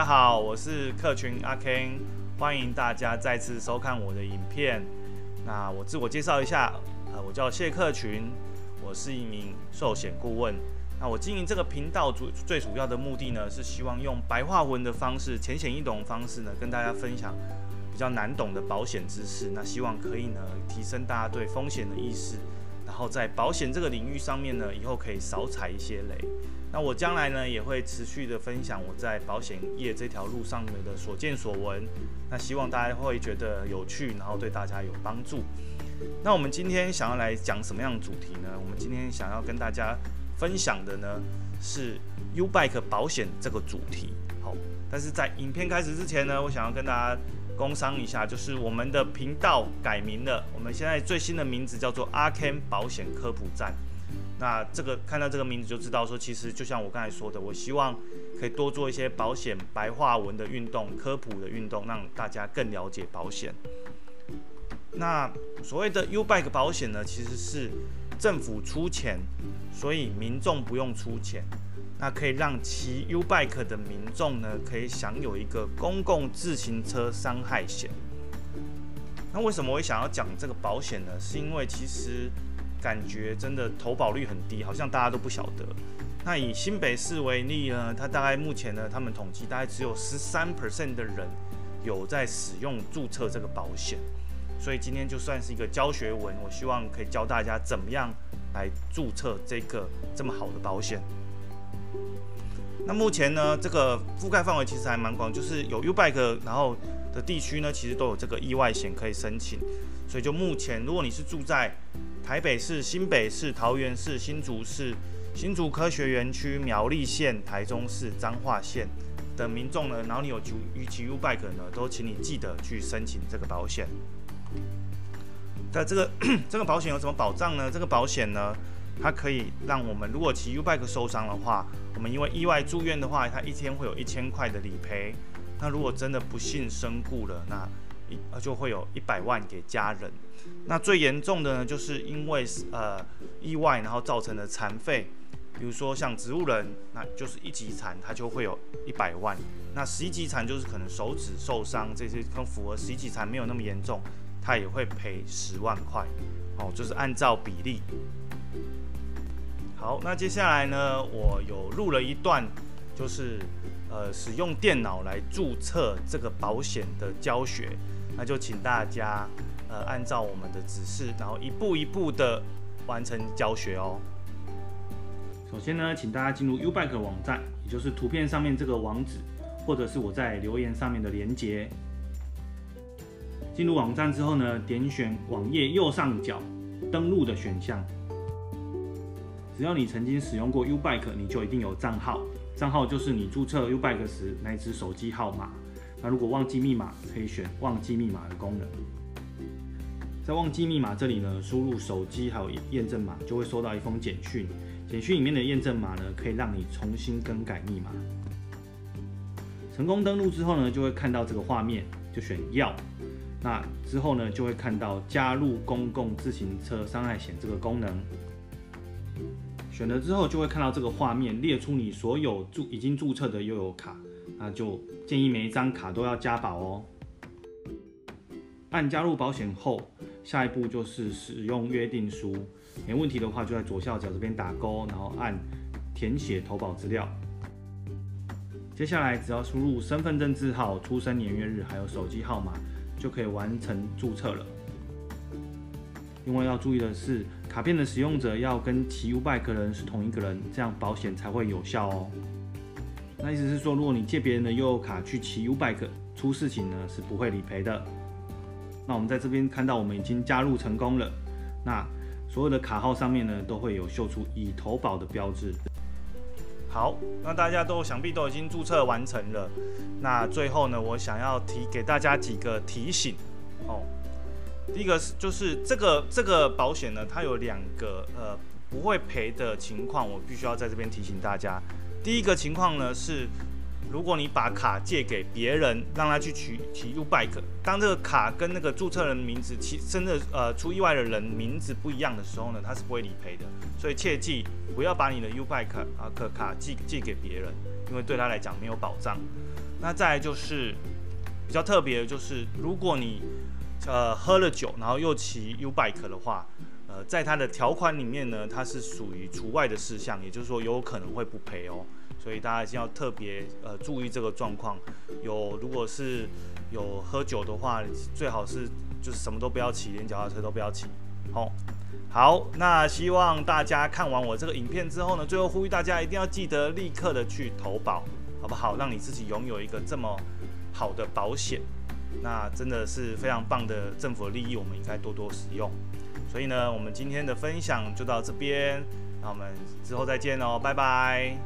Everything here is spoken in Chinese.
大家好，我是客群阿 ken。欢迎大家再次收看我的影片。那我自我介绍一下，呃，我叫谢客群，我是一名寿险顾问。那我经营这个频道主，最主要的目的呢，是希望用白话文的方式、浅显易懂的方式呢，跟大家分享比较难懂的保险知识。那希望可以呢，提升大家对风险的意识。然后在保险这个领域上面呢，以后可以少踩一些雷。那我将来呢，也会持续的分享我在保险业这条路上面的所见所闻。那希望大家会觉得有趣，然后对大家有帮助。那我们今天想要来讲什么样的主题呢？我们今天想要跟大家分享的呢是 U-Bike 保险这个主题。好，但是在影片开始之前呢，我想要跟大家工商一下，就是我们的频道改名了，我们现在最新的名字叫做阿 Ken 保险科普站。那这个看到这个名字就知道说，其实就像我刚才说的，我希望可以多做一些保险白话文的运动、科普的运动，让大家更了解保险。那所谓的 U-Bike 保险呢，其实是政府出钱，所以民众不用出钱，那可以让骑 U-Bike 的民众呢，可以享有一个公共自行车伤害险。那为什么我会想要讲这个保险呢？是因为其实。感觉真的投保率很低，好像大家都不晓得。那以新北市为例呢，它大概目前呢，他们统计大概只有十三 percent 的人有在使用注册这个保险。所以今天就算是一个教学文，我希望可以教大家怎么样来注册这个这么好的保险。那目前呢，这个覆盖范围其实还蛮广，就是有 U-Bike 然后的地区呢，其实都有这个意外险可以申请。所以就目前，如果你是住在台北市、新北市、桃园市、新竹市、新竹科学园区、苗栗县、台中市、彰化县的民众呢，然后你有骑 U-Bike 呢，都请你记得去申请这个保险。那这个 这个保险有什么保障呢？这个保险呢，它可以让我们如果骑 U-Bike 受伤的话，我们因为意外住院的话，它一天会有一千块的理赔。那如果真的不幸身故了，那一就会有一百万给家人。那最严重的呢，就是因为呃意外，然后造成的残废，比如说像植物人，那就是一级残，它就会有一百万。那十一级残就是可能手指受伤，这些更符合十一级残没有那么严重，他也会赔十万块。哦，就是按照比例。好，那接下来呢，我有录了一段，就是呃使用电脑来注册这个保险的教学，那就请大家。呃，按照我们的指示，然后一步一步的完成教学哦。首先呢，请大家进入 U-Bike 网站，也就是图片上面这个网址，或者是我在留言上面的连接。进入网站之后呢，点选网页右上角登录的选项。只要你曾经使用过 U-Bike，你就一定有账号，账号就是你注册 U-Bike 时那只手机号码。那如果忘记密码，可以选忘记密码的功能。在忘记密码这里呢，输入手机还有验证码，就会收到一封简讯。简讯里面的验证码呢，可以让你重新更改密码。成功登录之后呢，就会看到这个画面，就选要。那之后呢，就会看到加入公共自行车伤害险这个功能。选了之后，就会看到这个画面，列出你所有注已经注册的悠游卡。那就建议每一张卡都要加保哦。按加入保险后，下一步就是使用约定书，没问题的话就在左下角这边打勾，然后按填写投保资料。接下来只要输入身份证字号、出生年月日还有手机号码，就可以完成注册了。另外要注意的是，卡片的使用者要跟骑 U-Bike 的人是同一个人，这样保险才会有效哦。那意思是说，如果你借别人的 U 卡去骑 U-Bike，出事情呢是不会理赔的。那我们在这边看到，我们已经加入成功了。那所有的卡号上面呢，都会有秀出已投保的标志。好，那大家都想必都已经注册完成了。那最后呢，我想要提给大家几个提醒哦。第一个是，就是这个这个保险呢，它有两个呃不会赔的情况，我必须要在这边提醒大家。第一个情况呢是。如果你把卡借给别人，让他去取骑 U-Bike，当这个卡跟那个注册人名字，其真的呃出意外的人名字不一样的时候呢，他是不会理赔的。所以切记不要把你的 U-Bike 啊可卡寄借给别人，因为对他来讲没有保障。那再来就是比较特别的就是，如果你呃喝了酒，然后又骑 U bike 的话，呃，在它的条款里面呢，它是属于除外的事项，也就是说有可能会不赔哦。所以大家一定要特别呃注意这个状况。有如果是有喝酒的话，最好是就是什么都不要骑，连脚踏车都不要骑。好、哦，好，那希望大家看完我这个影片之后呢，最后呼吁大家一定要记得立刻的去投保，好不好？让你自己拥有一个这么好的保险，那真的是非常棒的政府的利益，我们应该多多使用。所以呢，我们今天的分享就到这边，那我们之后再见哦，拜拜。